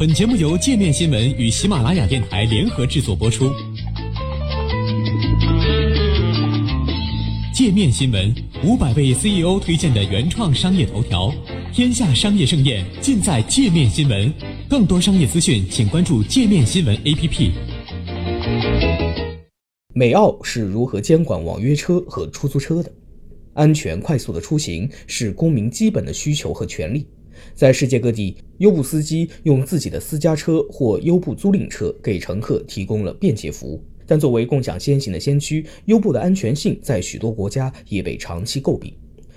本节目由界面新闻与喜马拉雅电台联合制作播出。界面新闻五百位 CEO 推荐的原创商业头条，天下商业盛宴尽在界面新闻。更多商业资讯，请关注界面新闻 APP。美澳是如何监管网约车和出租车的？安全快速的出行是公民基本的需求和权利。在世界各地，优步司机用自己的私家车或优步租赁车给乘客提供了便捷服务。但作为共享先行的先驱，优步的安全性在许多国家也被长期诟病。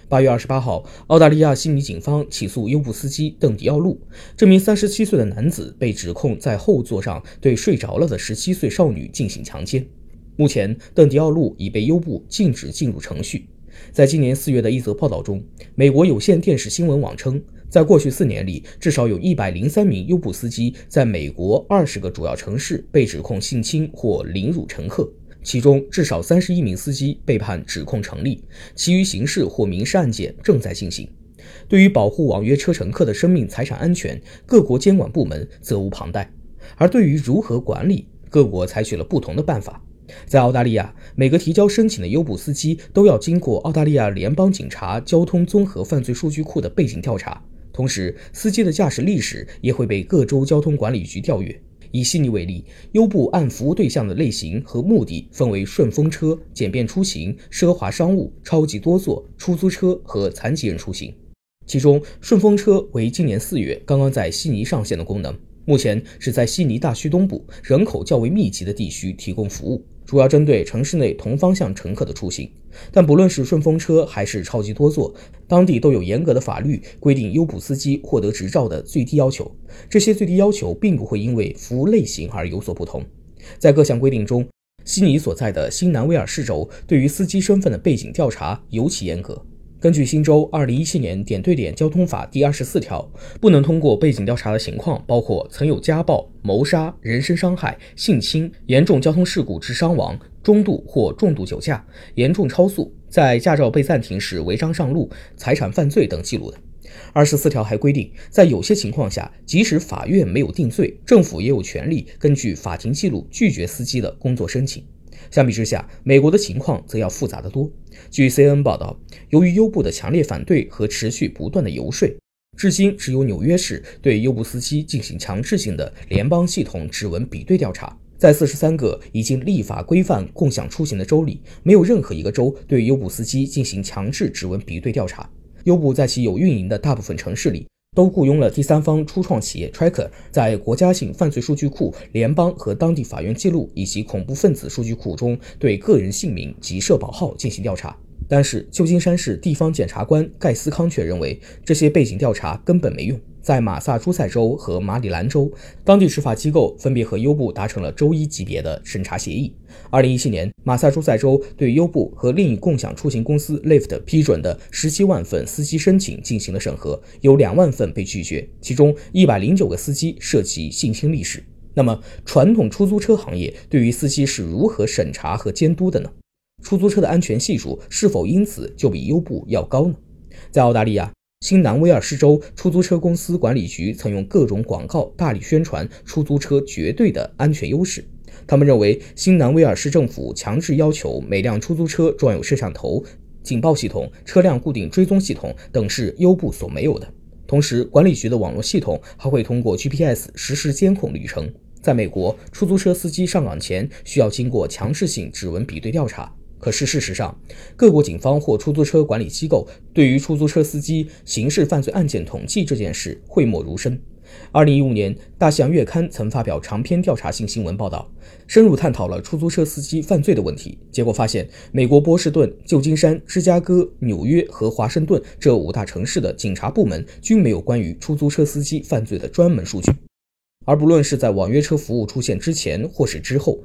八月二十八号，澳大利亚悉尼警方起诉优步司机邓迪奥路。这名三十七岁的男子被指控在后座上对睡着了的十七岁少女进行强奸。目前，邓迪奥路已被优步禁止进入程序。在今年四月的一则报道中，美国有线电视新闻网称，在过去四年里，至少有一百零三名优步司机在美国二十个主要城市被指控性侵或凌辱乘客，其中至少三十一名司机被判指控成立，其余刑事或民事案件正在进行。对于保护网约车乘客的生命财产安全，各国监管部门责无旁贷，而对于如何管理，各国采取了不同的办法。在澳大利亚，每个提交申请的优步司机都要经过澳大利亚联邦警察交通综合犯罪数据库的背景调查，同时司机的驾驶历史也会被各州交通管理局调阅。以悉尼为例，优步按服务对象的类型和目的分为顺风车、简便出行、奢华商务、超级多座、出租车和残疾人出行。其中，顺风车为今年四月刚刚在悉尼上线的功能，目前是在悉尼大区东部人口较为密集的地区提供服务。主要针对城市内同方向乘客的出行，但不论是顺风车还是超级多座，当地都有严格的法律规定优步司机获得执照的最低要求。这些最低要求并不会因为服务类型而有所不同。在各项规定中，悉尼所在的新南威尔士州对于司机身份的背景调查尤其严格。根据新州二零一七年点对点交通法第二十四条，不能通过背景调查的情况包括曾有家暴、谋杀、人身伤害、性侵、严重交通事故致伤亡、中度或重度酒驾、严重超速、在驾照被暂停时违章上路、财产犯罪等记录的。二十四条还规定，在有些情况下，即使法院没有定罪，政府也有权利根据法庭记录拒绝司机的工作申请。相比之下，美国的情况则要复杂得多。据 CNN 报道，由于优步的强烈反对和持续不断的游说，至今只有纽约市对优步司机进行强制性的联邦系统指纹比对调查。在四十三个已经立法规范共享出行的州里，没有任何一个州对优步司机进行强制指纹比对调查。优步在其有运营的大部分城市里。都雇佣了第三方初创企业 Tracker，在国家性犯罪数据库、联邦和当地法院记录以及恐怖分子数据库中对个人姓名及社保号进行调查。但是，旧金山市地方检察官盖斯康却认为，这些背景调查根本没用。在马萨诸塞州和马里兰州，当地执法机构分别和优步达成了州一级别的审查协议。二零一七年，马萨诸塞州对优步和另一共享出行公司 Lyft 批准的十七万份司机申请进行了审核，有两万份被拒绝，其中一百零九个司机涉及性侵历史。那么，传统出租车行业对于司机是如何审查和监督的呢？出租车的安全系数是否因此就比优步要高呢？在澳大利亚。新南威尔士州出租车公司管理局曾用各种广告大力宣传出租车绝对的安全优势。他们认为，新南威尔士政府强制要求每辆出租车装有摄像头、警报系统、车辆固定追踪系统等是优步所没有的。同时，管理局的网络系统还会通过 GPS 实时监控旅程。在美国，出租车司机上岗前需要经过强制性指纹比对调查。可是事实上，各国警方或出租车管理机构对于出租车司机刑事犯罪案件统计这件事讳莫如深。二零一五年，《大西洋月刊》曾发表长篇调查性新闻报道，深入探讨了出租车司机犯罪的问题。结果发现，美国波士顿、旧金山、芝加哥、纽约和华盛顿这五大城市的警察部门均没有关于出租车司机犯罪的专门数据。而不论是在网约车服务出现之前或是之后，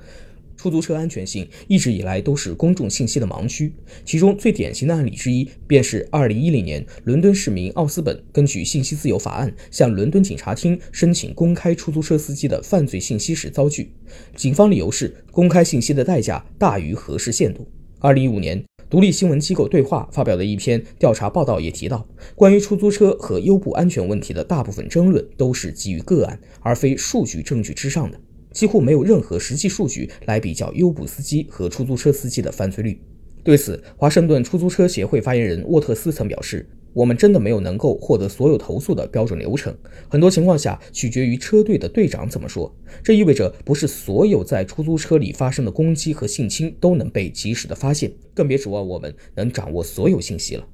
出租车安全性一直以来都是公众信息的盲区，其中最典型的案例之一，便是2010年伦敦市民奥斯本根据信息自由法案向伦敦警察厅申请公开出租车司机的犯罪信息时遭拒，警方理由是公开信息的代价大于核实限度。2015年，独立新闻机构对话发表的一篇调查报道也提到，关于出租车和优步安全问题的大部分争论都是基于个案，而非数据证据之上的，几乎没有任何实际数据来比较优步司机和出租车司机的犯罪率。对此，华盛顿出租车协会发言人沃特斯曾表示。我们真的没有能够获得所有投诉的标准流程，很多情况下取决于车队的队长怎么说。这意味着不是所有在出租车里发生的攻击和性侵都能被及时的发现，更别指望我们能掌握所有信息了。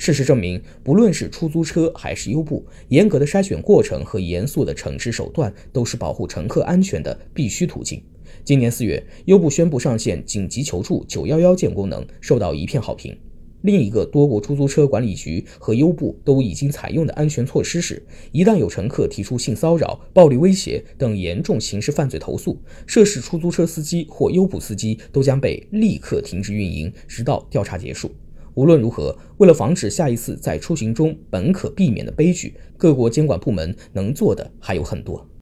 事实证明，不论是出租车还是优步，严格的筛选过程和严肃的惩治手段都是保护乘客安全的必须途径。今年四月，优步宣布上线紧急求助九幺幺键功能，受到一片好评。另一个多国出租车管理局和优步都已经采用的安全措施是，一旦有乘客提出性骚扰、暴力威胁等严重刑事犯罪投诉，涉事出租车司机或优步司机都将被立刻停止运营，直到调查结束。无论如何，为了防止下一次在出行中本可避免的悲剧，各国监管部门能做的还有很多。